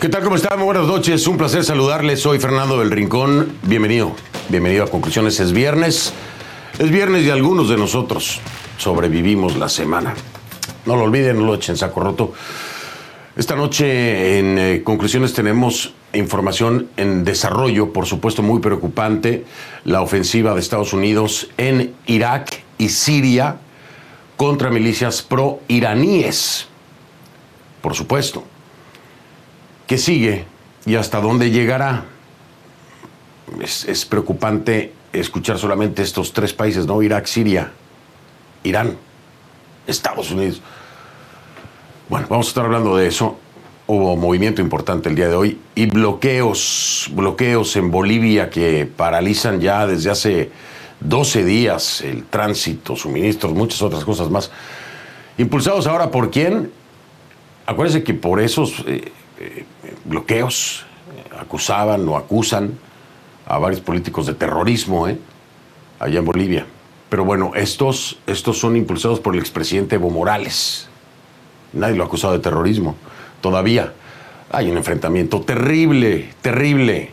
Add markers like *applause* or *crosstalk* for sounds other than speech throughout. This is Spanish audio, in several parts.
¿Qué tal? ¿Cómo están? Buenas noches. Un placer saludarles. Soy Fernando del Rincón. Bienvenido. Bienvenido a Conclusiones. Es viernes. Es viernes y algunos de nosotros sobrevivimos la semana. No lo olviden, no lo echen saco roto. Esta noche en eh, Conclusiones tenemos información en desarrollo, por supuesto muy preocupante, la ofensiva de Estados Unidos en Irak y Siria contra milicias pro-iraníes. Por supuesto. ¿Qué sigue y hasta dónde llegará? Es, preocupante escuchar solamente estos tres países, ¿no? Irak, Siria, Irán, Estados Unidos. Bueno, vamos a estar hablando de eso. Hubo movimiento importante el día de hoy y bloqueos, bloqueos en Bolivia que paralizan ya desde hace 12 días el tránsito, suministros, muchas otras cosas más. Impulsados ahora por quién? Acuérdense que por esos eh, eh, bloqueos, acusaban o acusan a varios políticos de terrorismo ¿eh? allá en Bolivia. Pero bueno, estos, estos son impulsados por el expresidente Evo Morales. Nadie lo ha acusado de terrorismo. Todavía hay un enfrentamiento terrible, terrible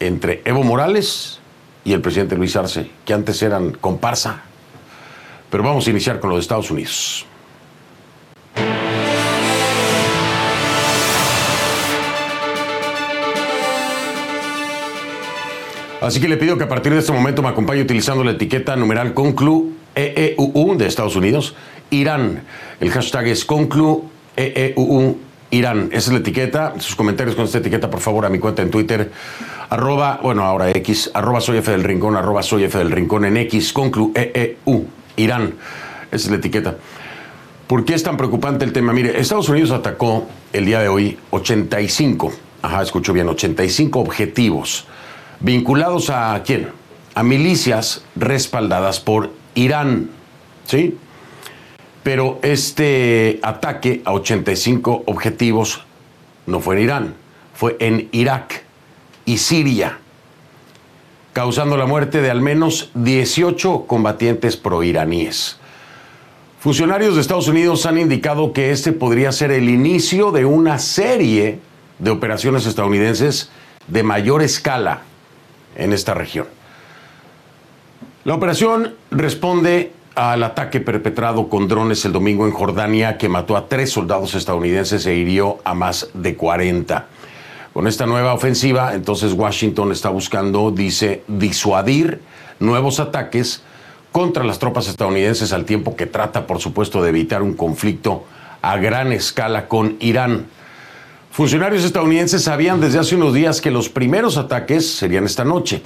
entre Evo Morales y el presidente Luis Arce, que antes eran comparsa. Pero vamos a iniciar con los Estados Unidos. Así que le pido que a partir de este momento me acompañe utilizando la etiqueta numeral conclu EEUU de Estados Unidos, Irán. El hashtag es conclu EEUU Irán. Esa es la etiqueta. Sus comentarios con esta etiqueta, por favor, a mi cuenta en Twitter. Arroba, bueno, ahora X, arroba soy F del Rincón, arroba soy F del Rincón en X, conclu EEU Irán. Esa es la etiqueta. ¿Por qué es tan preocupante el tema? Mire, Estados Unidos atacó el día de hoy 85, ajá, escucho bien, 85 objetivos vinculados a quién? A milicias respaldadas por Irán. ¿Sí? Pero este ataque a 85 objetivos no fue en Irán, fue en Irak y Siria, causando la muerte de al menos 18 combatientes proiraníes. Funcionarios de Estados Unidos han indicado que este podría ser el inicio de una serie de operaciones estadounidenses de mayor escala en esta región. La operación responde al ataque perpetrado con drones el domingo en Jordania que mató a tres soldados estadounidenses e hirió a más de 40. Con esta nueva ofensiva, entonces Washington está buscando, dice, disuadir nuevos ataques contra las tropas estadounidenses al tiempo que trata, por supuesto, de evitar un conflicto a gran escala con Irán. Funcionarios estadounidenses sabían desde hace unos días que los primeros ataques serían esta noche.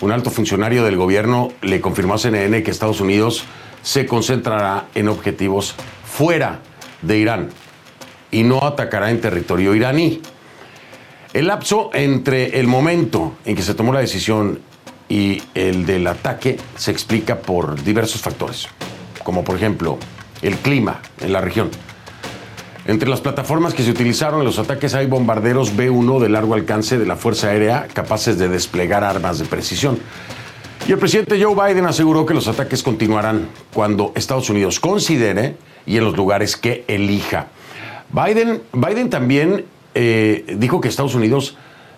Un alto funcionario del gobierno le confirmó a CNN que Estados Unidos se concentrará en objetivos fuera de Irán y no atacará en territorio iraní. El lapso entre el momento en que se tomó la decisión y el del ataque se explica por diversos factores, como por ejemplo el clima en la región. Entre las plataformas que se utilizaron en los ataques hay bombarderos B-1 de largo alcance de la Fuerza Aérea capaces de desplegar armas de precisión. Y el presidente Joe Biden aseguró que los ataques continuarán cuando Estados Unidos considere y en los lugares que elija. Biden, Biden también eh, dijo que Estados Unidos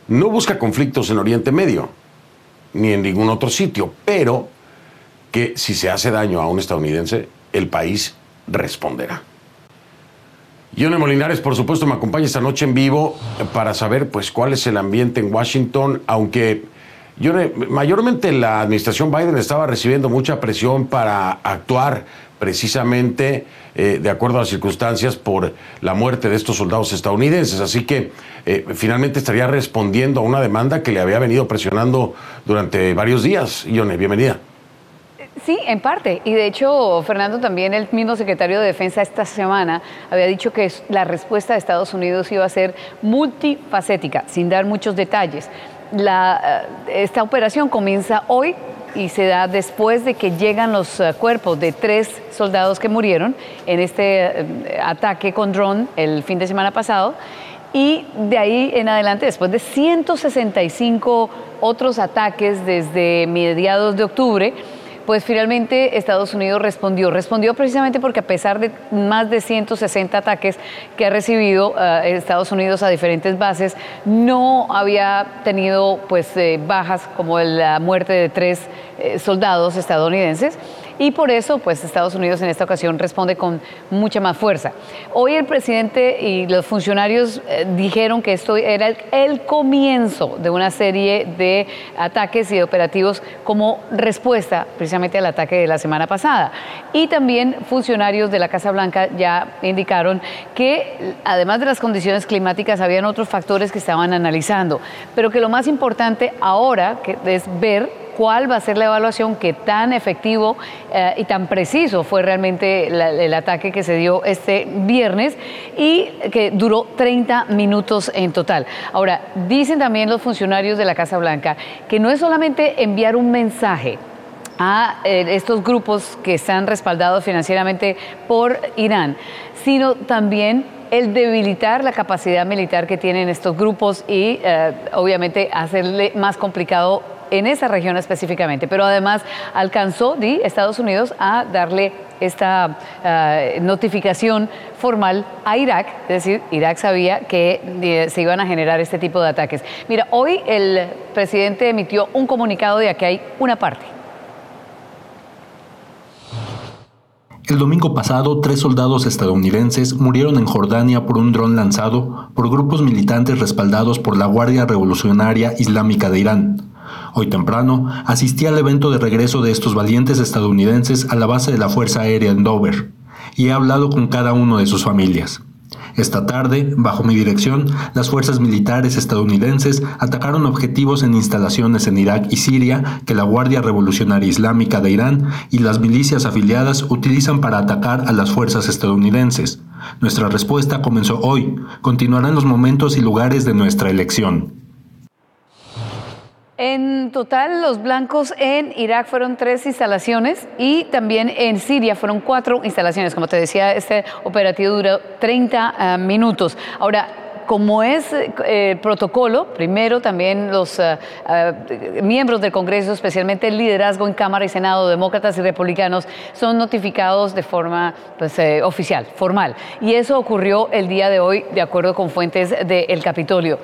no busca conflictos en Oriente Medio ni en ningún otro sitio, pero que si se hace daño a un estadounidense, el país responderá. Yone Molinares, por supuesto, me acompaña esta noche en vivo para saber pues cuál es el ambiente en Washington, aunque mayormente la administración Biden estaba recibiendo mucha presión para actuar precisamente eh, de acuerdo a las circunstancias por la muerte de estos soldados estadounidenses. Así que eh, finalmente estaría respondiendo a una demanda que le había venido presionando durante varios días. Yone, bienvenida. Sí, en parte. Y de hecho, Fernando, también el mismo secretario de Defensa esta semana había dicho que la respuesta de Estados Unidos iba a ser multifacética, sin dar muchos detalles. Eh, esta operación comienza hoy y se da después de que llegan los eh, cuerpos de tres soldados que murieron en este eh, ataque con dron el fin de semana pasado. Y de ahí en adelante, después de 165 otros ataques desde mediados de octubre, pues finalmente Estados Unidos respondió. Respondió precisamente porque a pesar de más de 160 ataques que ha recibido eh, Estados Unidos a diferentes bases, no había tenido pues eh, bajas como la muerte de tres eh, soldados estadounidenses y por eso pues Estados Unidos en esta ocasión responde con mucha más fuerza. Hoy el presidente y los funcionarios eh, dijeron que esto era el, comienzo de una serie de ataques y de operativos como respuesta precisamente al ataque de la semana pasada. Y también funcionarios de la Casa Blanca ya indicaron que además de las condiciones climáticas habían otros factores que estaban analizando, pero que lo más importante ahora es ver cuál va a ser la evaluación, qué tan efectivo eh, y tan preciso fue realmente el ataque que se dio este viernes y que duró 30 minutos en total. Ahora, dicen también los funcionarios de la Casa Blanca que no es solamente enviar un mensaje, a eh, estos grupos que están respaldados financieramente por Irán, sino también el debilitar la capacidad militar que tienen estos grupos y eh, obviamente hacerle más complicado en esa región específicamente, pero además alcanzó di, Estados Unidos a darle esta eh, notificación formal a Irak, es decir, Irak sabía que eh, se iban a generar este tipo de ataques. Mira, hoy el presidente emitió un comunicado de que hay una parte. El domingo pasado, tres soldados estadounidenses murieron en Jordania por un dron lanzado por grupos militantes respaldados por la Guardia Revolucionaria Islámica de Irán. Hoy temprano asistí al evento de regreso de estos valientes estadounidenses a la base de la Fuerza Aérea en Dover y he hablado con cada uno de sus familias. Esta tarde, bajo mi dirección, las fuerzas militares estadounidenses atacaron objetivos en instalaciones en Irak y Siria que la Guardia Revolucionaria Islámica de Irán y las milicias afiliadas utilizan para atacar a las fuerzas estadounidenses. Nuestra respuesta comenzó hoy, continuará en los momentos y lugares de nuestra elección. En total, los blancos en Irak fueron tres instalaciones y también en Siria fueron cuatro instalaciones. Como te decía, este operativo duró 30 ah, minutos. Ahora, como es eh, protocolo, primero también los ah, ah, miembros del Congreso, especialmente el liderazgo en Cámara y Senado, demócratas y republicanos, son notificados de forma pues, eh, oficial, formal. Y eso ocurrió el día de hoy, de acuerdo con fuentes del Capitolio.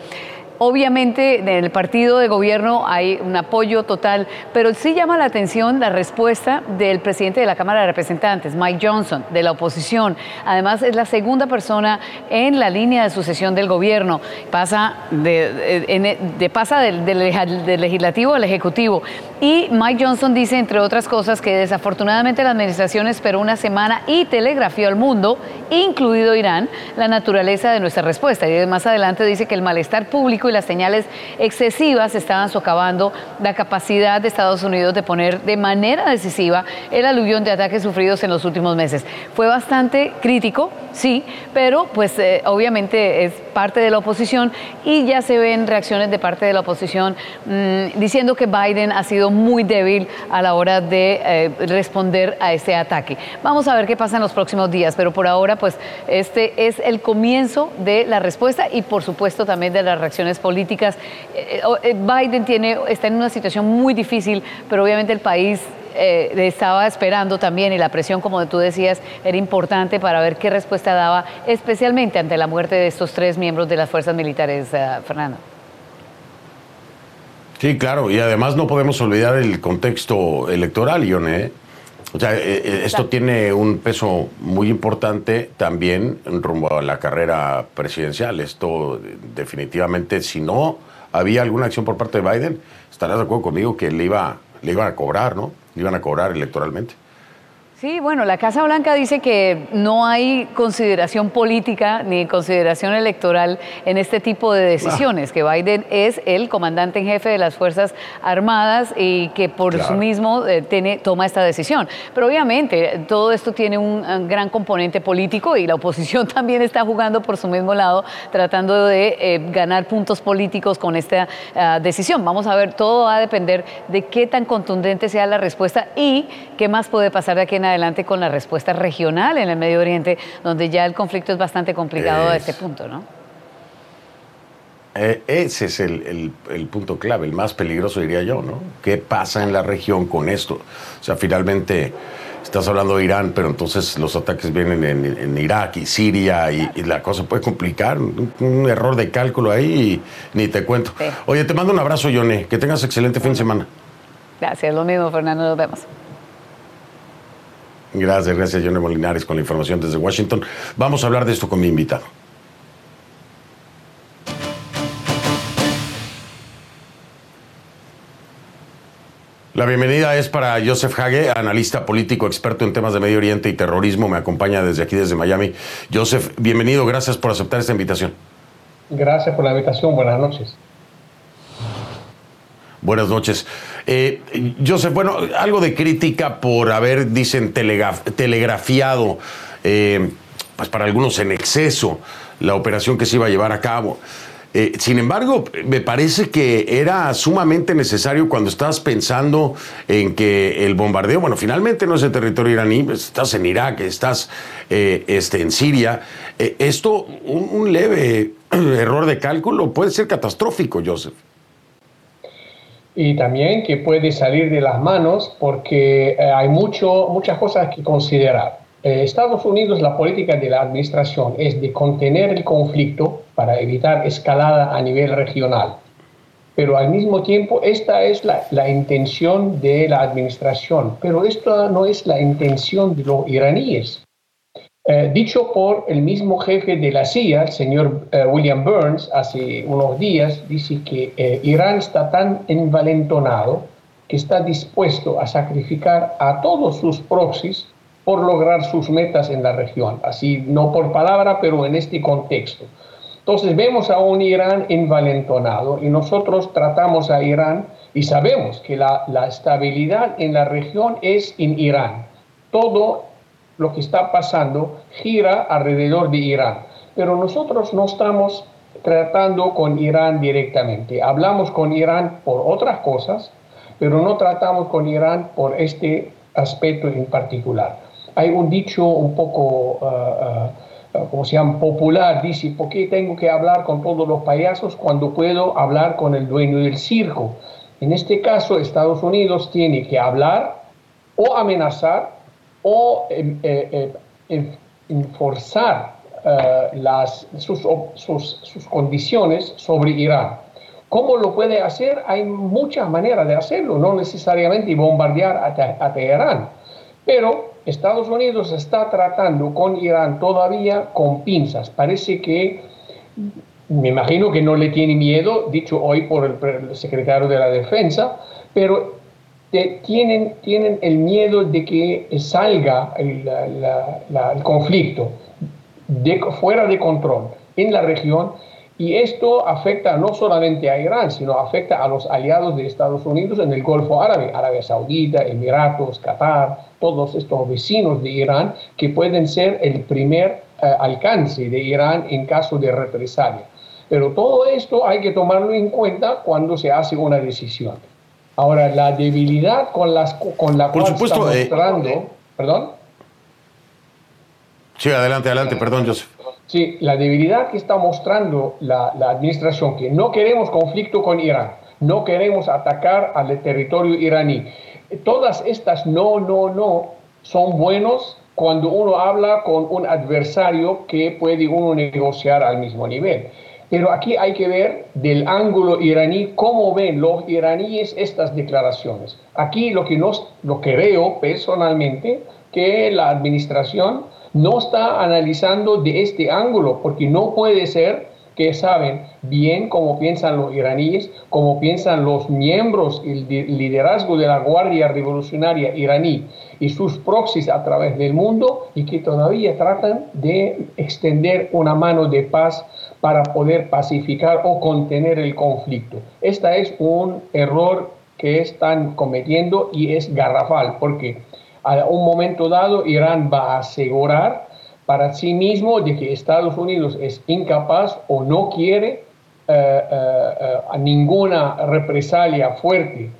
Obviamente en el partido de gobierno hay un apoyo total, pero sí llama la atención la respuesta del presidente de la Cámara de Representantes, Mike Johnson, de la oposición. Además es la segunda persona en la línea de sucesión del gobierno. Pasa, de, pasa del, del legislativo al ejecutivo. Y Mike Johnson dice, entre otras cosas, que desafortunadamente la administración esperó una semana y telegrafió al mundo, incluido Irán, la naturaleza de nuestra respuesta. Y más adelante dice que el malestar público y las señales excesivas estaban socavando la capacidad de Estados Unidos de poner de manera decisiva el aluvión de ataques sufridos en los últimos meses. Fue bastante crítico, sí, pero pues eh, obviamente es parte de la oposición y ya se ven reacciones de parte de la oposición mm, diciendo que Biden ha sido muy débil a la hora de eh, responder a este ataque. Vamos a ver qué pasa en los próximos días, pero por ahora pues este es el comienzo de la respuesta y por supuesto también de las reacciones políticas. Eh, eh, Biden tiene, está en una situación muy difícil, pero obviamente el país estaba esperando también y la presión, como tú decías, era importante para ver qué respuesta daba, especialmente ante la muerte de estos tres miembros de las fuerzas militares, Fernando. Sí, claro, y además no podemos olvidar el contexto electoral, Ione. O sea, eh, eh, esto tiene un peso muy importante también rumbo a la carrera presidencial. Esto definitivamente, si no había alguna acción por parte de Biden, estarás de acuerdo conmigo que le, iba, le iban a cobrar, ¿no? Le iban a cobrar electoralmente. Sí, bueno, la Casa Blanca dice que no hay consideración política ni consideración electoral en este tipo de decisiones, que Biden es el comandante en jefe de las Fuerzas Armadas y que por su mismo eh, tiene, toma esta decisión. Pero obviamente todo esto tiene un, gran componente político y la oposición *laughs* también está jugando por su mismo lado, tratando de eh, ganar puntos políticos con esta ah, decisión. Vamos a ver, todo va a depender de qué tan contundente sea la respuesta y qué más puede pasar de aquí en adelante adelante con la respuesta regional en el Medio Oriente, donde ya el conflicto es bastante complicado a este punto, ¿no? Eh, ese es el, punto clave, el más peligroso diría yo, ¿no? ¿Qué pasa en la región con esto? O sea, finalmente estás hablando de Irán, pero entonces los ataques vienen en, Irak y Siria y, la cosa puede complicar. Un, error de cálculo ahí y ni te cuento. Oye, te mando un abrazo, Yone. Que tengas excelente fin de semana. Gracias, lo mismo, Fernando. Nos vemos. Gracias, gracias, Yone Molinares, con la información desde Washington. Vamos a hablar de esto con mi invitado. La bienvenida es para Joseph Hage, analista político, experto en temas de Medio Oriente y terrorismo. Me acompaña desde aquí, desde Miami. Joseph, bienvenido, gracias por aceptar esta invitación. Gracias por la invitación, buenas noches. Buenas noches. Eh, Joseph, bueno, algo de crítica por haber, dicen, telegrafiado, eh, pues para algunos en exceso, la operación que se iba a llevar a cabo. Eh, sin embargo, me parece que era sumamente necesario cuando estás pensando en que el bombardeo, bueno, finalmente no es el territorio iraní, pues, estás en Irak, estás eh, este, en Siria. Esto, un, leve *clears throat* error de cálculo puede ser catastrófico, Joseph. Y también que puede salir de las manos porque hay mucho, muchas cosas que considerar. Eh, Estados Unidos, la política de la administración es de contener el conflicto para evitar escalada a nivel regional. Pero al mismo tiempo, esta es la, la intención de la administración, pero esto no es la intención de los iraníes. Eh, dicho por el mismo jefe de la CIA, el señor eh, William Burns, hace unos días, dice que Irán está tan envalentonado que está dispuesto a sacrificar a todos sus proxies por lograr sus metas en la región, así no por palabra, pero en este contexto. Entonces vemos a un Irán envalentonado y nosotros tratamos a Irán y sabemos que la, la estabilidad en la región es en Irán. Todo lo que está pasando gira alrededor de Irán, pero nosotros no estamos tratando con Irán directamente. Hablamos con Irán por otras cosas, pero no tratamos con Irán por este aspecto en particular hay un dicho un poco, uh, uh, como se llama, popular, dice, ¿por qué tengo que hablar con todos los payasos cuando puedo hablar con el dueño del circo? En este caso, Estados Unidos tiene que hablar o amenazar o em, eh, eh, enforzar las, sus, sus, sus condiciones sobre Irán. ¿Cómo lo puede hacer? Hay muchas maneras de hacerlo, no necesariamente bombardear a, a Teherán, pero Estados Unidos está tratando con Irán todavía con pinzas. Parece que, me imagino que no le tiene miedo, dicho hoy por el, secretario de la Defensa, pero tienen, tienen el miedo de que salga el, el conflicto de, fuera de control en la región y esto afecta no solamente a Irán, sino afecta a los aliados de Estados Unidos en el Golfo Árabe, Arabia Saudita, Emiratos, Qatar, todos estos vecinos de Irán que pueden ser el primer eh, alcance de Irán en caso de represalia. Pero todo esto hay que tomarlo en cuenta cuando se hace una decisión. Ahora, la debilidad con, las, con la Por supuesto, está eh, mostrando... ¿Perdón? Sí, adelante, adelante, perdón, Joseph. Sí, la debilidad que está mostrando la, la, administración, que no queremos conflicto con Irán, no queremos atacar al territorio iraní. Todas estas no, no, no son buenos cuando uno habla con un adversario que puede uno negociar al mismo nivel. Pero aquí hay que ver del ángulo iraní cómo ven los iraníes estas declaraciones. Aquí lo que, nos, lo que veo personalmente, que la administración no está analizando de este ángulo, porque no puede ser que saben bien cómo piensan los iraníes, cómo piensan los miembros y el liderazgo de la Guardia Revolucionaria iraní y sus proxies a través del mundo y que todavía tratan de extender una mano de paz para poder pacificar o contener el conflicto. Este es un error que están cometiendo y es garrafal, porque a un momento dado Irán va a asegurar para sí mismo de que Estados Unidos es incapaz o no quiere eh, eh, eh, ninguna represalia fuerte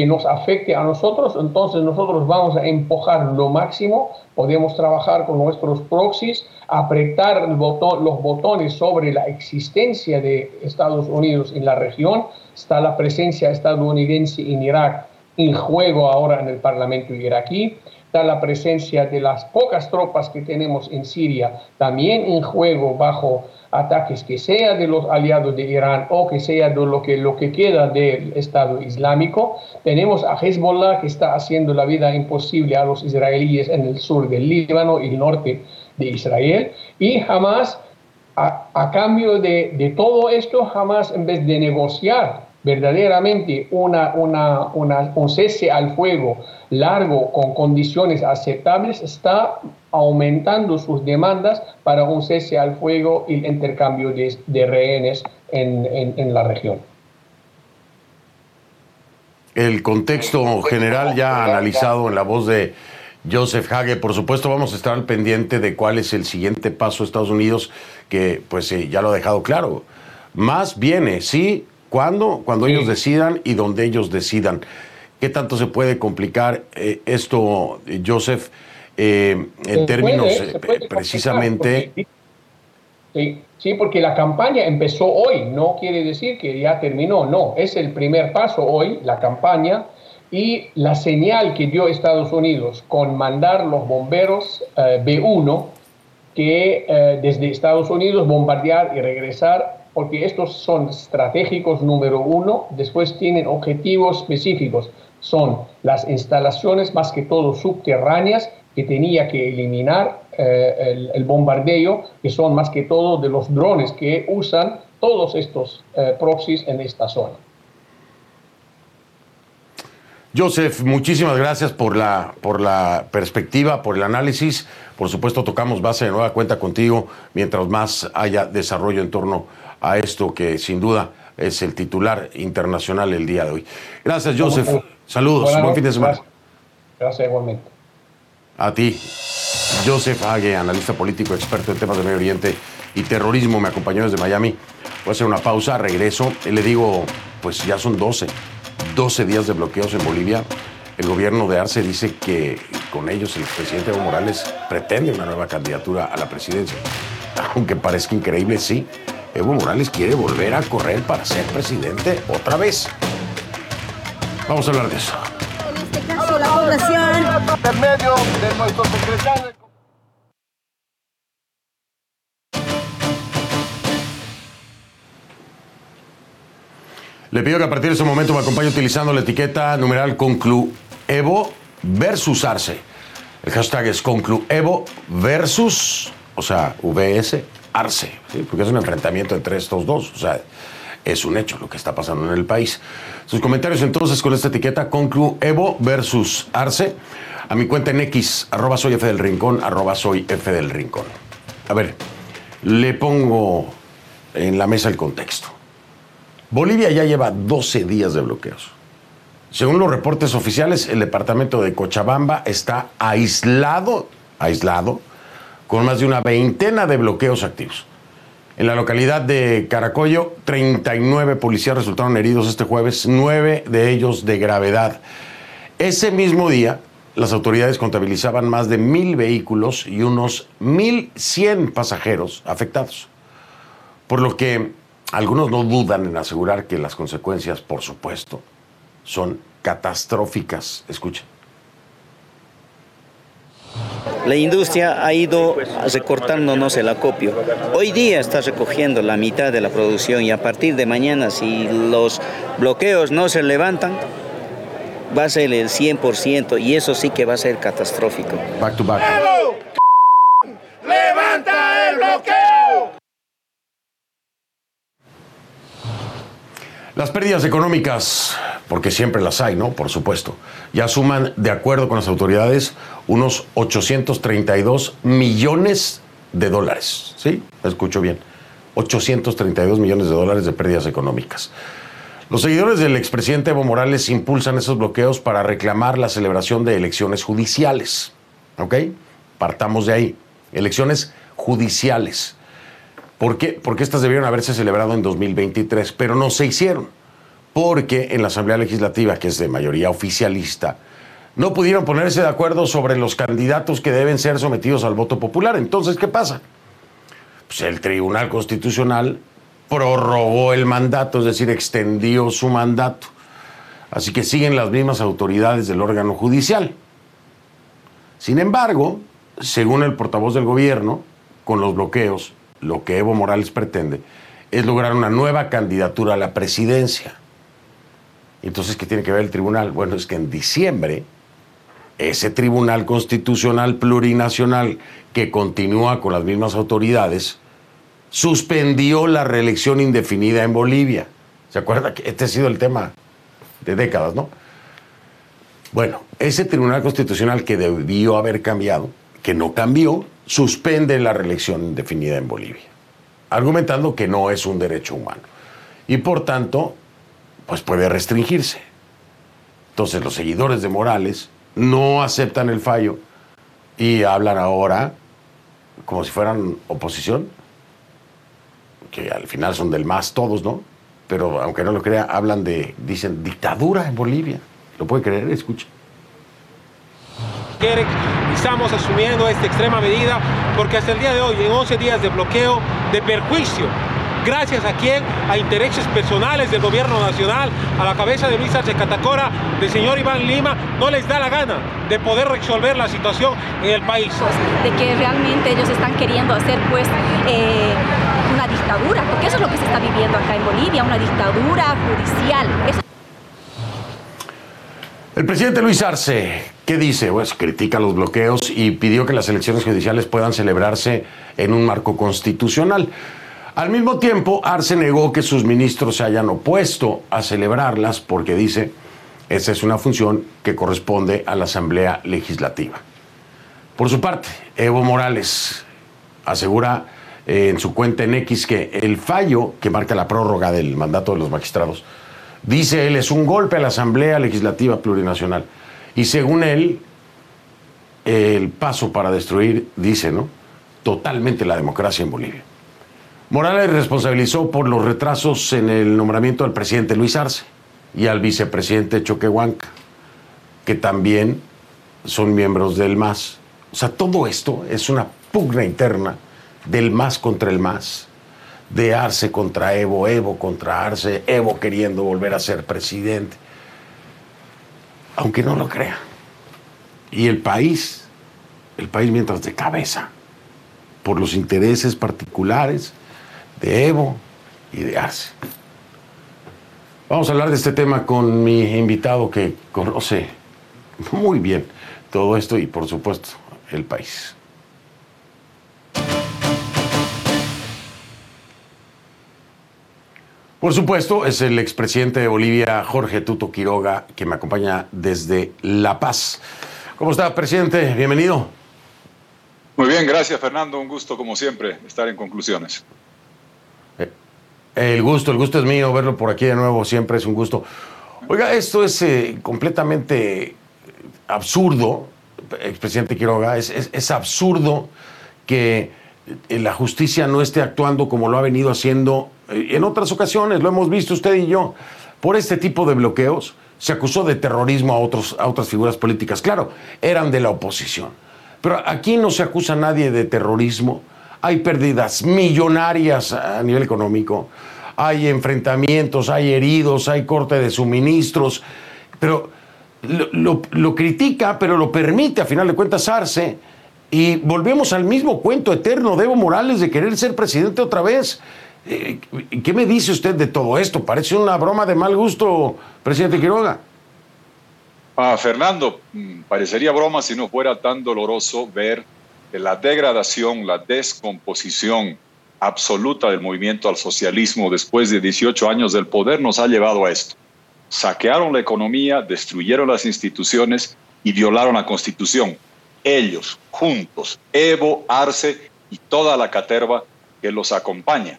que nos afecte a nosotros, entonces nosotros vamos a empujar lo máximo, podemos trabajar con nuestros proxies, apretar los botones sobre la existencia de Estados Unidos en la región, está la presencia estadounidense en Irak en juego ahora en el Parlamento iraquí, está la presencia de las pocas tropas que tenemos en Siria también en juego bajo ataques que sea de los aliados de Irán o que sea de lo que, lo que queda del Estado Islámico. Tenemos a Hezbollah que está haciendo la vida imposible a los israelíes en el sur del Líbano y el norte de Israel. Y jamás, a, cambio de, de, todo esto, jamás en vez de negociar verdaderamente una, una, una, un cese al fuego largo con condiciones aceptables, está aumentando sus demandas para un cese al fuego y el intercambio de, de rehenes en, en, en, la región. El contexto general ya analizado en la voz de Joseph Hage, por supuesto vamos a estar al pendiente de cuál es el siguiente paso de Estados Unidos, que pues eh, ya lo ha dejado claro. Más viene, sí, ¿cuándo? Cuando ellos decidan y donde ellos decidan. ¿Qué tanto se puede complicar eh, esto, Joseph? Eh, en términos eh, precisamente... sí, sí, porque la campaña empezó hoy, no quiere decir que ya terminó, no, es el primer paso hoy, la campaña, y la señal que dio Estados Unidos con mandar los bomberos eh, B1, que desde Estados Unidos bombardear y regresar, porque estos son estratégicos número uno, después tienen objetivos específicos, son las instalaciones más que todo subterráneas que tenía que eliminar eh, el, bombardeo, que son más que todo de los drones que usan todos estos eh, proxies en esta zona. Joseph, muchísimas gracias por la, por la perspectiva, por el análisis. Por supuesto, tocamos base de nueva cuenta contigo mientras más haya desarrollo en torno a esto que sin duda es el titular internacional el día de hoy. Gracias, Joseph. Saludos. Buen fin de semana. Gracias igualmente. A ti, Joseph Hague, analista político, experto en temas de Medio Oriente y terrorismo, me acompañó desde Miami. Voy a hacer una pausa, regreso. Le digo, pues ya son 12, 12 días de bloqueos en Bolivia. El gobierno de Arce dice que con ellos el presidente Evo Morales pretende una nueva candidatura a la presidencia. *laughs* Aunque parezca increíble, sí. Evo Morales quiere volver a correr para ser presidente otra vez. Vamos a hablar de eso la población. medio de nuestro secretario. Le pido que a partir de ese momento me acompañe utilizando la etiqueta numeral conclu Evo versus Arce. El hashtag es conclu Evo versus, o sea, VS Arce, porque es un enfrentamiento entre estos dos. O sea, es un hecho lo que está pasando en el país. Sus comentarios entonces con esta etiqueta Conclu Evo versus Arce a mi cuenta en X, arroba soy F del Rincón, arroba soy F del Rincón. A ver, le pongo en la mesa el contexto. Bolivia ya lleva 12 días de bloqueos. Según los reportes oficiales, el departamento de Cochabamba está aislado, aislado, con más de una veintena de bloqueos activos. En la localidad de Caracollo, 39 policías resultaron heridos este jueves, nueve de ellos de gravedad. Ese mismo día, las autoridades contabilizaban más de mil vehículos y unos 1.100 pasajeros afectados. Por lo que algunos no dudan en asegurar que las consecuencias, por supuesto, son catastróficas. Escuchen. La industria ha ido recortándonos el acopio. Hoy día está recogiendo la mitad de la producción y a partir de mañana, si los bloqueos no se levantan, va a ser el 100% y eso sí que va a ser catastrófico. Back to back. ¡Levanta el bloqueo! Las pérdidas económicas, porque siempre las hay, ¿no? Por supuesto, ya suman, de acuerdo con las autoridades, unos 832 millones de dólares. ¿Sí? Escucho bien. 832 millones de dólares de pérdidas económicas. Los seguidores del expresidente Evo Morales impulsan esos bloqueos para reclamar la celebración de elecciones judiciales. ¿Ok? Partamos de ahí. Elecciones judiciales. ¿Por qué? Porque estas debieron haberse celebrado en 2023, pero no se hicieron. porque en la Asamblea Legislativa, que es de mayoría oficialista, no pudieron ponerse de acuerdo sobre los candidatos que deben ser sometidos al voto popular. Entonces, ¿qué pasa? Pues el Tribunal Constitucional prorrogó el mandato, es decir, extendió su mandato. Así que siguen las mismas autoridades del órgano judicial. Sin embargo, según el portavoz del gobierno, con los bloqueos, lo que Evo Morales pretende es lograr una nueva candidatura a la presidencia. Entonces, ¿qué tiene que ver el tribunal? Bueno, es que en diciembre, ese tribunal constitucional plurinacional que continúa con las mismas autoridades, suspendió la reelección indefinida en Bolivia. ¿Se acuerda que este ha sido el tema de décadas, no? Bueno, ese Tribunal Constitucional que debió haber cambiado, que no cambió, suspende la reelección indefinida en Bolivia, argumentando que no es un derecho humano. Y por tanto, pues puede restringirse. Entonces los seguidores de Morales no aceptan el fallo y hablan ahora como si fueran oposición, que al final son del más todos, ¿no? Pero aunque no lo crea, hablan de, dicen, dictadura en Bolivia. ¿Lo puede creer? Escucha. Estamos asumiendo esta extrema medida porque hasta el día de hoy, en 11 días de bloqueo, de perjuicio gracias a quién, a intereses personales del gobierno nacional, a la cabeza de Luis Arce Catacora, del señor Iván Lima, no les da la gana de poder resolver la situación en el país. De que realmente ellos están queriendo hacer pues eh, una dictadura, porque eso es lo que se está viviendo acá en Bolivia, una dictadura judicial. El presidente Luis Arce, ¿qué dice? Pues critica los bloqueos y pidió que las elecciones judiciales puedan celebrarse en un marco constitucional. Al mismo tiempo, Arce negó que sus ministros se hayan opuesto a celebrarlas porque dice, esa es una función que corresponde a la Asamblea Legislativa. Por su parte, Evo Morales asegura eh, en su cuenta en X que el fallo que marca la prórroga del mandato de los magistrados, dice él, es un golpe a la Asamblea Legislativa Plurinacional. Y según él, el paso para destruir, dice, ¿no? Totalmente la democracia en Bolivia. Morales responsabilizó por los retrasos en el nombramiento del presidente Luis Arce y al vicepresidente Choquehuanca, que también son miembros del MAS. O sea, todo esto es una pugna interna del MAS contra el MAS, de Arce contra Evo, Evo contra Arce, Evo queriendo volver a ser presidente. Aunque no lo crea. Y el país, el país mientras de cabeza, por los intereses particulares de Evo y de Arce. Vamos a hablar de este tema con mi invitado que conoce muy bien todo esto y por supuesto el país. Por supuesto, es el expresidente de Bolivia, Jorge Tuto Quiroga, que me acompaña desde La Paz. ¿Cómo está, presidente? Bienvenido. Muy bien, gracias, Fernando. Un gusto, como siempre, estar en conclusiones. El gusto, el gusto es mío, verlo por aquí de nuevo siempre es un gusto. Oiga, esto es eh, completamente absurdo, expresidente Quiroga, es, es, absurdo que eh, la justicia no esté actuando como lo ha venido haciendo eh, en otras ocasiones, lo hemos visto usted y yo, por este tipo de bloqueos. Se acusó de terrorismo a, otros, a otras figuras políticas. Claro, eran de la oposición. Pero aquí no se acusa a nadie de terrorismo hay pérdidas millonarias a nivel económico, hay enfrentamientos, hay heridos, hay corte de suministros, pero lo, critica, pero lo permite, a final de cuentas, Arce, y volvemos al mismo cuento eterno de Evo Morales de querer ser presidente otra vez. Eh, ¿Qué me dice usted de todo esto? Parece una broma de mal gusto, presidente Quiroga. Ah, Fernando, mm, parecería broma si no fuera tan doloroso ver la degradación, la descomposición absoluta del movimiento al socialismo después de 18 años del poder nos ha llevado a esto. Saquearon la economía, destruyeron las instituciones y violaron la constitución. Ellos, juntos, Evo, Arce y toda la caterva que los acompaña.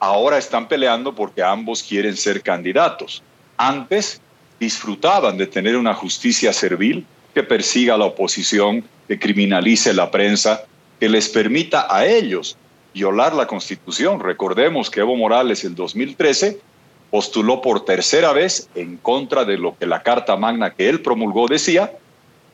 Ahora están peleando porque ambos quieren ser candidatos. Antes disfrutaban de tener una justicia servil que persiga a la oposición, que criminalice la prensa, que les permita a ellos violar la constitución. Recordemos que Evo Morales en 2013 postuló por tercera vez en contra de lo que la Carta Magna que él promulgó decía,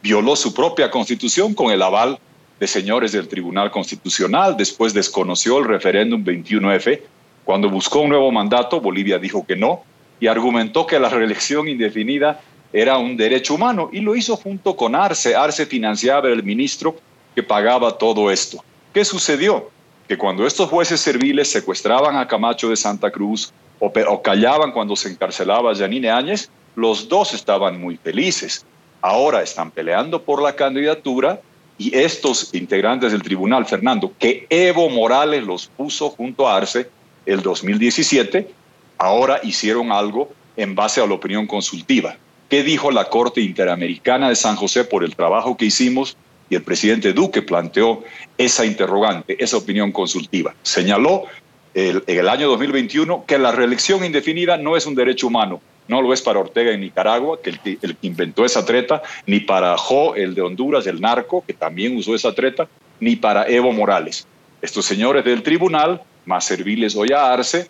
violó su propia constitución con el aval de señores del Tribunal Constitucional, después desconoció el referéndum 21F, cuando buscó un nuevo mandato, Bolivia dijo que no, y argumentó que la reelección indefinida era un derecho humano, y lo hizo junto con Arce. Arce financiaba el ministro que pagaba todo esto. ¿Qué sucedió? Que cuando estos jueces serviles secuestraban a Camacho de Santa Cruz o, callaban cuando se encarcelaba a Janine Áñez, los dos estaban muy felices. Ahora están peleando por la candidatura y estos integrantes del tribunal, Fernando, que Evo Morales los puso junto a Arce el 2017, ahora hicieron algo en base a la opinión consultiva. ¿Qué dijo la Corte Interamericana de San José por el trabajo que hicimos? Y el presidente Duque planteó esa interrogante, esa opinión consultiva. Señaló en el año 2021 que la reelección indefinida no es un derecho humano, no lo es para Ortega en Nicaragua, que el, el, inventó esa treta, ni para Jo, el de Honduras, el narco, que también usó esa treta, ni para Evo Morales. Estos señores del tribunal, más serviles hoy a Arce,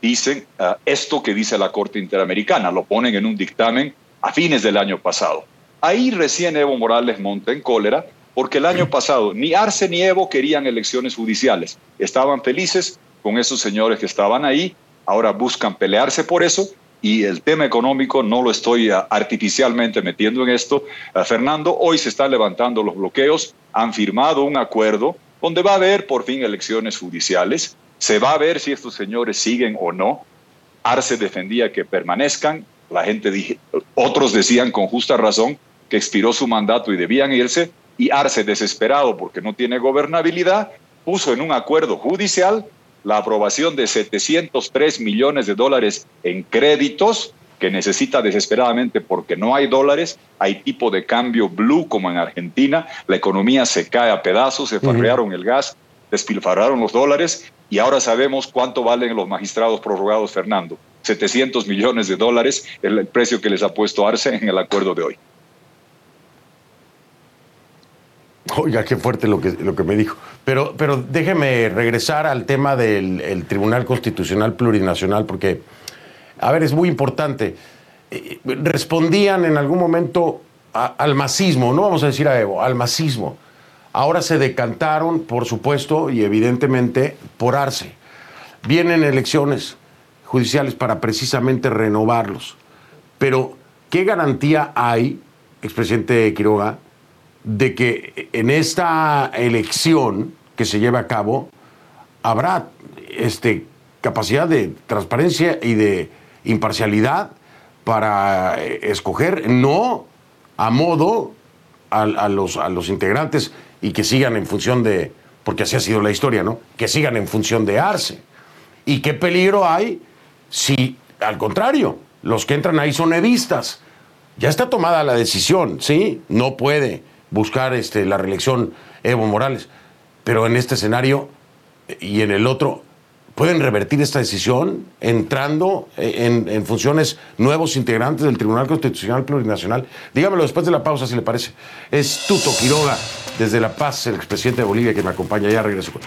dicen uh, esto que dice la Corte Interamericana, lo ponen en un dictamen a fines del año pasado. Ahí recién Evo Morales monta en cólera porque el año *clears throat* pasado ni Arce ni Evo querían elecciones judiciales. Estaban felices con esos señores que estaban ahí, ahora buscan pelearse por eso y el tema económico no lo estoy artificialmente metiendo en esto. Fernando, hoy se están levantando los bloqueos, han firmado un acuerdo donde va a haber por fin elecciones judiciales, se va a ver si estos señores siguen o no. Arce defendía que permanezcan, la gente dije, otros decían con justa razón que expiró su mandato y debían irse, y Arce, desesperado porque no tiene gobernabilidad, puso en un acuerdo judicial la aprobación de 703 millones de dólares en créditos que necesita desesperadamente porque no hay dólares, hay tipo de cambio blue como en Argentina, la economía se cae a pedazos, se farrearon el gas, despilfarraron los dólares y ahora sabemos cuánto valen los magistrados prorrogados, Fernando. 700 millones de dólares, el precio que les ha puesto Arce en el acuerdo de hoy. Oiga, qué fuerte lo que, lo que me dijo. Pero, pero déjeme regresar al tema del el Tribunal Constitucional Plurinacional, porque, a ver, es muy importante. Eh, respondían en algún momento al masismo, no vamos a decir a Evo, al masismo. Ahora se decantaron, por supuesto, y evidentemente, por Arce. Vienen elecciones judiciales para precisamente renovarlos. Pero, ¿qué garantía hay, expresidente Quiroga, de que en esta elección que se lleve a cabo habrá este, capacidad de transparencia y de imparcialidad para eh, escoger no a modo a, los, a los integrantes y que sigan en función de, porque así ha sido la historia, ¿no? Que sigan en función de Arce. ¿Y qué peligro hay si, al contrario, los que entran ahí son edistas? Ya está tomada la decisión, ¿sí? No puede buscar este, la reelección Evo Morales. Pero en este escenario y en el otro, ¿pueden revertir esta decisión entrando en, en, funciones nuevos integrantes del Tribunal Constitucional Plurinacional? Dígamelo después de la pausa, si le parece. Es Tuto Quiroga, desde La Paz, el expresidente de Bolivia, que me acompaña. Ya regreso con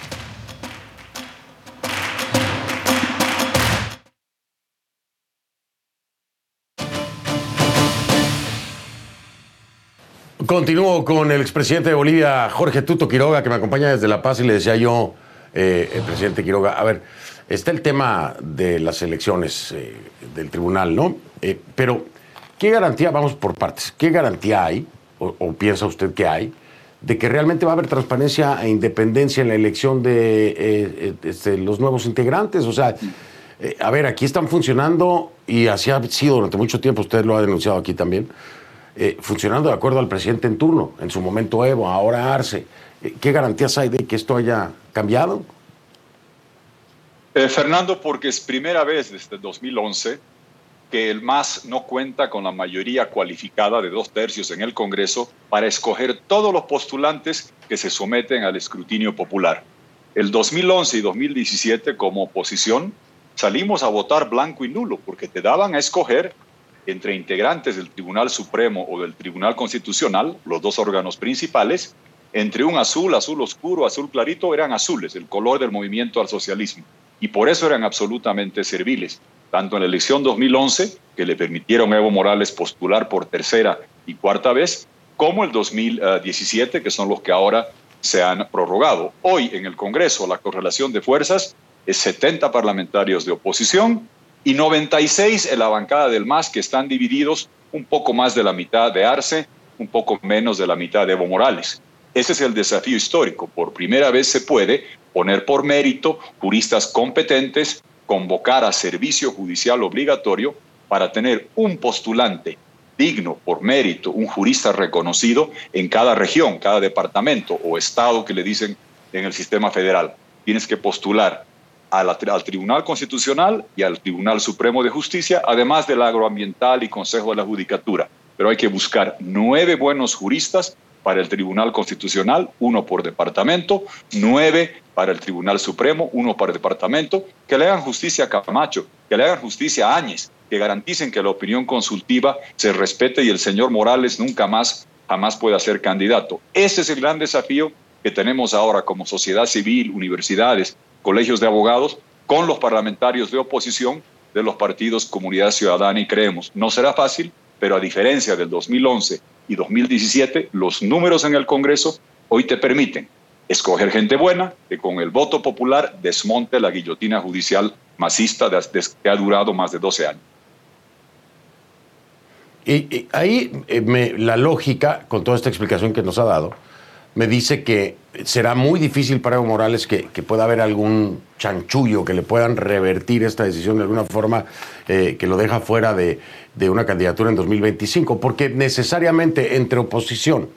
Continúo con el expresidente de Bolivia, Jorge Tuto Quiroga, que me acompaña desde La Paz y le decía yo, eh, el presidente Quiroga, a ver, está el tema de las elecciones eh, del tribunal, ¿no? Eh, pero, ¿qué garantía, vamos por partes, qué garantía hay, o, piensa usted que hay, de que realmente va a haber transparencia e independencia en la elección de este, los nuevos integrantes? O sea, a ver, aquí están funcionando y así ha sido durante mucho tiempo, usted lo ha denunciado aquí también eh, funcionando de acuerdo al presidente en turno, en su momento Evo, ahora Arce. Eh, ¿Qué garantías hay de que esto haya cambiado? Eh, Fernando, porque es primera vez desde 2011 que el MAS no cuenta con la mayoría cualificada de dos tercios en el Congreso para escoger todos los postulantes que se someten al escrutinio popular. El 2011 y 2017 como oposición salimos a votar blanco y nulo porque te daban a escoger entre integrantes del Tribunal Supremo o del Tribunal Constitucional, los dos órganos principales, entre un azul, azul oscuro, azul clarito, eran azules, el color del movimiento al socialismo. Y por eso eran absolutamente serviles. tanto en la elección 2011, que le permitieron a Evo Morales postular por tercera y cuarta vez, como el 2017, que son los que ahora se han prorrogado. Hoy en el Congreso la correlación de fuerzas es 70 parlamentarios de oposición y 96 en la bancada del MAS, que están divididos un poco más de la mitad de Arce, un poco menos de la mitad de Evo Morales. Ese es el desafío histórico. Por primera vez se puede poner por mérito juristas competentes, convocar a servicio judicial obligatorio para tener un postulante digno, por mérito, un jurista reconocido en cada región, cada departamento o estado que le dicen en el sistema federal. Tienes que postular al, al, Tribunal Constitucional y al Tribunal Supremo de Justicia, además del agroambiental y Consejo de la Judicatura. Pero hay que buscar nueve buenos juristas para el Tribunal Constitucional, uno por departamento, nueve para el Tribunal Supremo, uno para departamento, que le hagan justicia a Camacho, que le hagan justicia a Áñez, que garanticen que la opinión consultiva se respete y el señor Morales nunca más, jamás pueda ser candidato. Ese es el gran desafío que tenemos ahora como sociedad civil, universidades, colegios de abogados, con los parlamentarios de oposición de los partidos Comunidad Ciudadana y Creemos. No será fácil, pero a diferencia del 2011 y 2017, los números en el Congreso hoy te permiten escoger gente buena que con el voto popular desmonte la guillotina judicial masista que ha durado más de 12 años. Y, ahí eh, la lógica, con toda esta explicación que nos ha dado, me dice que será muy difícil para Evo Morales que, pueda haber algún chanchullo que le puedan revertir esta decisión de alguna forma eh, que lo deja fuera de, una candidatura en 2025, porque necesariamente entre oposición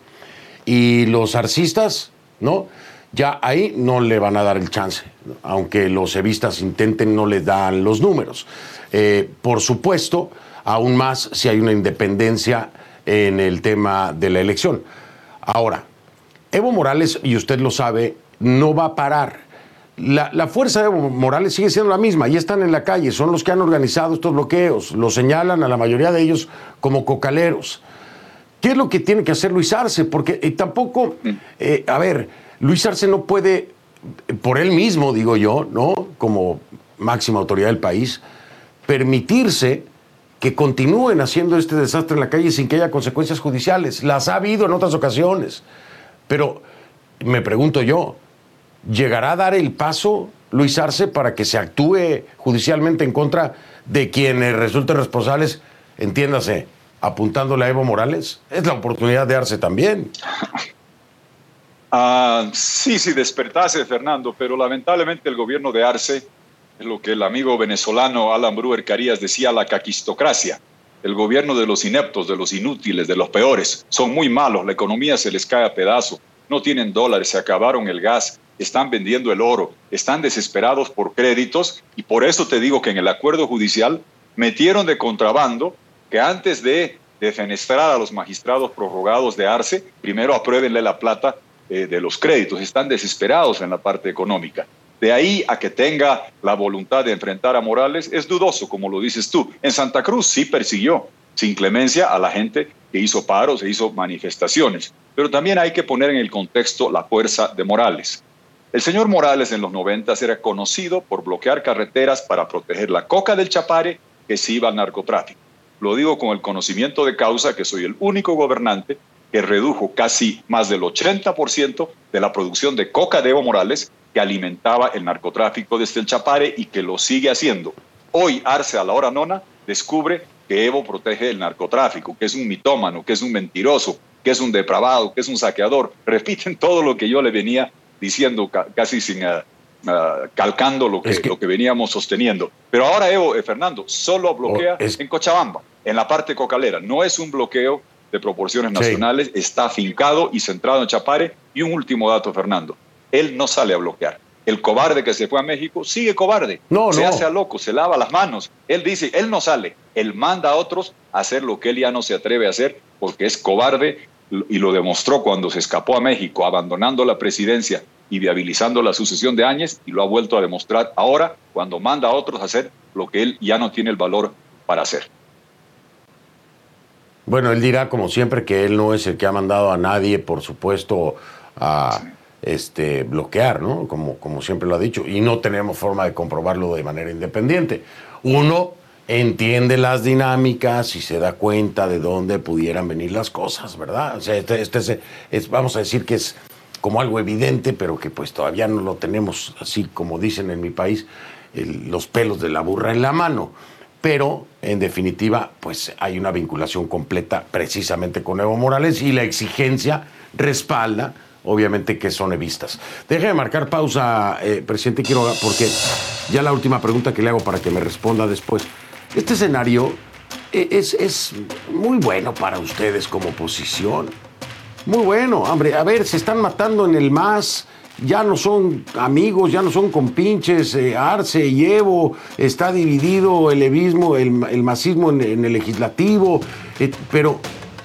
y los arcistas, ¿no? Ya ahí no le van a dar el chance, aunque los evistas intenten, no le dan los números. Eh, por supuesto, aún más si hay una independencia en el tema de la elección. Ahora, Evo Morales, y usted lo sabe, no va a parar. La, fuerza de Evo Morales sigue siendo la misma, y están en la calle, son los que han organizado estos bloqueos, lo señalan a la mayoría de ellos como cocaleros. ¿Qué es lo que tiene que hacer Luis Arce? Porque eh, tampoco, eh, a ver, Luis Arce no puede, por él mismo, digo yo, ¿no? Como máxima autoridad del país, permitirse que continúen haciendo este desastre en la calle sin que haya consecuencias judiciales. Las ha habido en otras ocasiones. Pero me pregunto yo, ¿llegará a dar el paso Luis Arce para que se actúe judicialmente en contra de quienes resulten responsables, entiéndase, apuntándole a Evo Morales? Es la oportunidad de Arce también. *laughs* Ah, sí, sí, despertase, Fernando, pero lamentablemente el gobierno de Arce es lo que el amigo venezolano Alan Brewer Carías decía, la caquistocracia el gobierno de los ineptos, de los inútiles, de los peores. Son muy malos, la economía se les cae a pedazo, no tienen dólares, se acabaron el gas, están vendiendo el oro, están desesperados por créditos y por eso te digo que en el acuerdo judicial metieron de contrabando que antes de defenestrar a los magistrados prorrogados de Arce, primero apruébenle la plata eh, de los créditos, están desesperados en la parte económica. De ahí a que tenga la voluntad de enfrentar a Morales es dudoso, como lo dices tú. En Santa Cruz sí persiguió sin clemencia a la gente que hizo paros e hizo manifestaciones. Pero también hay que poner en el contexto la fuerza de Morales. El señor Morales en los 90 era conocido por bloquear carreteras para proteger la coca del Chapare que se iba al narcotráfico. Lo digo con el conocimiento de causa que soy el único gobernante que redujo casi más del 80% de la producción de coca de Evo Morales que alimentaba el narcotráfico desde el Chapare y que lo sigue haciendo. Hoy Arce a la hora nona descubre que Evo protege el narcotráfico, que es un mitómano, que es un mentiroso, que es un depravado, que es un saqueador. Repiten todo lo que yo le venía diciendo casi sin uh, uh, calcando lo que, lo que veníamos sosteniendo. Pero ahora Evo, eh, Fernando, solo bloquea oh, en Cochabamba, en la parte cocalera. No es un bloqueo de proporciones nacionales, está afincado y centrado en Chapare. Y un último dato, Fernando él no sale a bloquear. El cobarde que se fue a México sigue cobarde. No, se hace a loco, se lava las manos. Él dice, él no sale. Él manda a otros a hacer lo que él ya no se atreve a hacer porque es cobarde y lo demostró cuando se escapó a México, abandonando la presidencia y viabilizando la sucesión de Áñez y lo ha vuelto a demostrar ahora cuando manda a otros a hacer lo que él ya no tiene el valor para hacer. Bueno, él dirá como siempre que él no es el que ha mandado a nadie, por supuesto, a este, bloquear, ¿no? Como, siempre lo ha dicho, y no tenemos forma de comprobarlo de manera independiente. Uno entiende las dinámicas y se da cuenta de dónde pudieran venir las cosas, ¿verdad? O sea, este, este es, vamos a decir que es como algo evidente, pero que pues todavía no lo tenemos así como dicen en mi país, los pelos de la burra en la mano. Pero, en definitiva, pues hay una vinculación completa precisamente con Evo Morales y la exigencia respalda obviamente que son evistas. Déjeme marcar pausa, eh, presidente Quiroga, porque ya la última pregunta que le hago para que me responda después. Este escenario eh, es, es muy bueno para ustedes como oposición. Muy bueno, hombre. A ver, se están matando en el MAS. Ya no son amigos, ya no son compinches. Eh, Arce y Evo. Está dividido el evismo, el, masismo en, el legislativo. Pero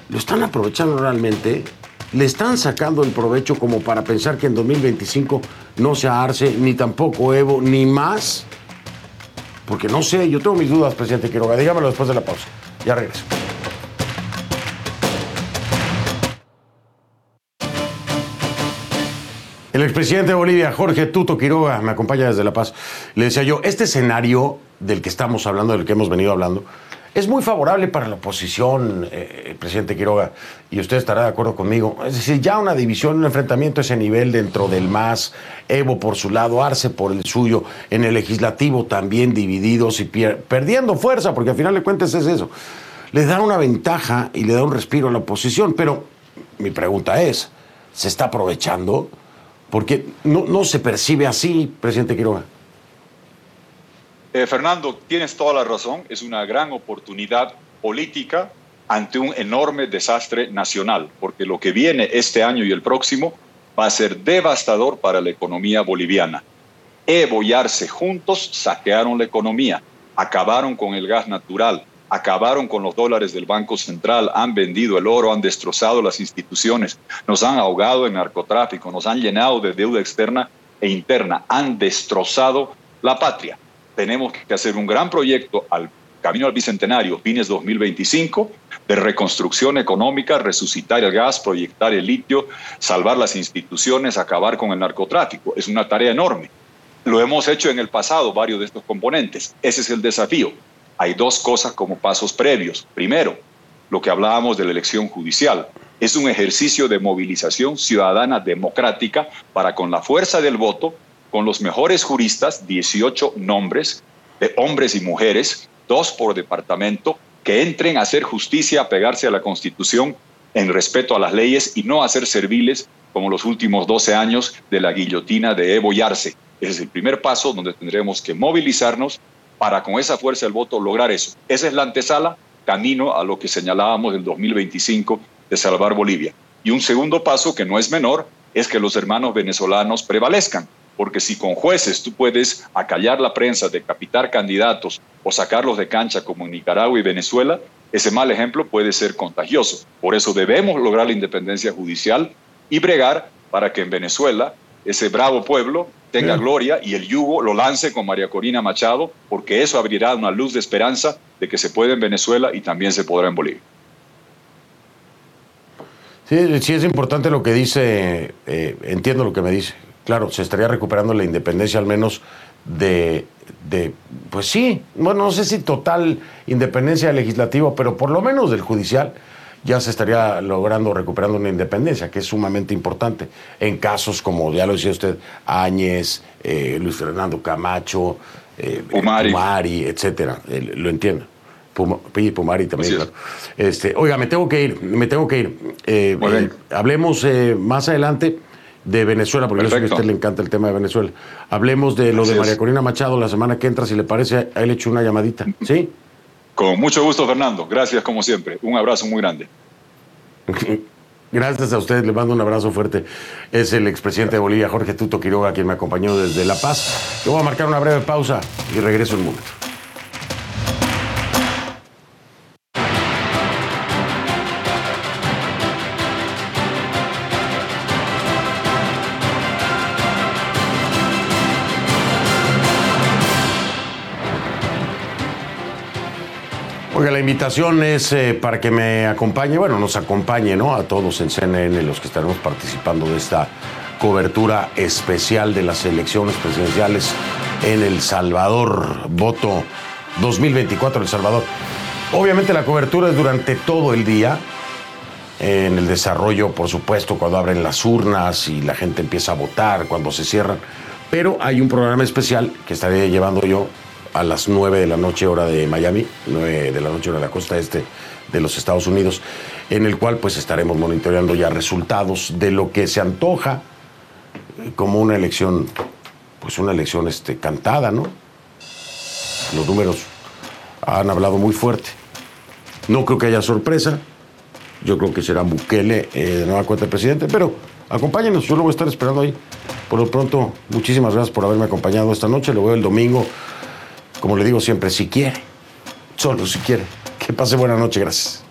lo están aprovechando realmente. Le están sacando el provecho como para pensar que en 2025 no sea Arce, ni tampoco Evo, ni más porque no sé, yo tengo mis dudas, presidente Quiroga. Dígamelo después de la pausa. Ya regreso. El expresidente de Bolivia, Jorge Tuto Quiroga, me acompaña desde La Paz. Le decía yo, este escenario del que estamos hablando, del que hemos venido hablando, es muy favorable para la oposición, eh, presidente Quiroga, y usted estará de acuerdo conmigo. Es decir, ya una división, un enfrentamiento a ese nivel dentro del MAS, Evo por su lado, Arce por el suyo, en el legislativo también divididos y perdiendo fuerza, porque al final de cuentas es eso. Le da una ventaja y le da un respiro a la oposición, pero mi pregunta es, ¿se está aprovechando? Porque no se percibe así, presidente Quiroga. Eh, Fernando, tienes toda la razón, es una gran oportunidad política ante un enorme desastre nacional, porque lo que viene este año y el próximo va a ser devastador para la economía boliviana. Evo y juntos saquearon la economía, acabaron con el gas natural, acabaron con los dólares del Banco Central, han vendido el oro, han destrozado las instituciones, nos han ahogado en narcotráfico, nos han llenado de deuda externa e interna, han destrozado la patria tenemos que hacer un gran proyecto al camino al bicentenario, fines 2025, de reconstrucción económica, resucitar el gas, proyectar el litio, salvar las instituciones, acabar con el narcotráfico. Es una tarea enorme. Lo hemos hecho en el pasado, varios de estos componentes. Ese es el desafío. Hay dos cosas como pasos previos. Primero, lo que hablábamos de la elección judicial. Es un ejercicio de movilización ciudadana democrática para con la fuerza del voto con los mejores juristas, 18 nombres de hombres y mujeres, dos por departamento, que entren a hacer justicia, a pegarse a la Constitución en respeto a las leyes y no a ser serviles como los últimos 12 años de la guillotina de Evo y Arce. Ese es el primer paso donde tendremos que movilizarnos para con esa fuerza del voto lograr eso. Esa es la antesala, camino a lo que señalábamos del 2025 de salvar Bolivia. Y un segundo paso, que no es menor, es que los hermanos venezolanos prevalezcan porque si con jueces tú puedes acallar la prensa, decapitar candidatos o sacarlos de cancha como en Nicaragua y Venezuela, ese mal ejemplo puede ser contagioso. Por eso debemos lograr la independencia judicial y bregar para que en Venezuela ese bravo pueblo tenga gloria y el yugo lo lance con María Corina Machado, porque eso abrirá una luz de esperanza de que se puede en Venezuela y también se podrá en Bolivia. Sí, sí es importante lo que dice, eh, entiendo lo que me dice, claro, se estaría recuperando la independencia al menos de, pues sí, bueno, no sé si total independencia legislativa, pero por lo menos del judicial ya se estaría logrando recuperando una independencia, que es sumamente importante en casos como, ya lo decía usted, Áñez, eh, Luis Fernando Camacho, eh, Pumari. etcétera, lo entiendo. Pumari también. Este, oiga, me tengo que ir, me tengo que ir. Eh, hablemos más adelante de Venezuela, porque yo sé que a usted le encanta el tema de Venezuela. Hablemos de lo de María Corina Machado la semana que entra, si le parece, ahí le echo una llamadita. ¿Sí? Con mucho gusto, Fernando. Gracias, como siempre. Un abrazo muy grande. *laughs* Gracias a usted, le mando un abrazo fuerte. Es el expresidente de Bolivia, Jorge Tuto Quiroga, quien me acompañó desde La Paz. Yo voy a marcar una breve pausa y regreso en un momento. Oiga, la invitación es eh, para que me acompañe, bueno, nos acompañe, ¿no? A todos en CNN, los que estaremos participando de esta cobertura especial de las elecciones presidenciales en El Salvador. Voto 2024 El Salvador. Obviamente la cobertura es durante todo el día, en el desarrollo, por supuesto, cuando abren las urnas y la gente empieza a votar, cuando se cierran. Pero hay un programa especial que estaré llevando yo a las 9 de la noche hora de Miami, 9 de la noche hora de la costa este de los Estados Unidos, en el cual pues estaremos monitoreando ya resultados de lo que se antoja como una elección, pues una elección este, cantada, ¿no? Los números han hablado muy fuerte. No creo que haya sorpresa. Yo creo que será Bukele eh, de nueva cuenta el presidente, pero acompáñenos, yo lo voy a estar esperando ahí. Por lo pronto, muchísimas gracias por haberme acompañado esta noche. Lo veo el domingo, como le digo siempre, si quiere, solo si quiere. Que pase buena noche, gracias.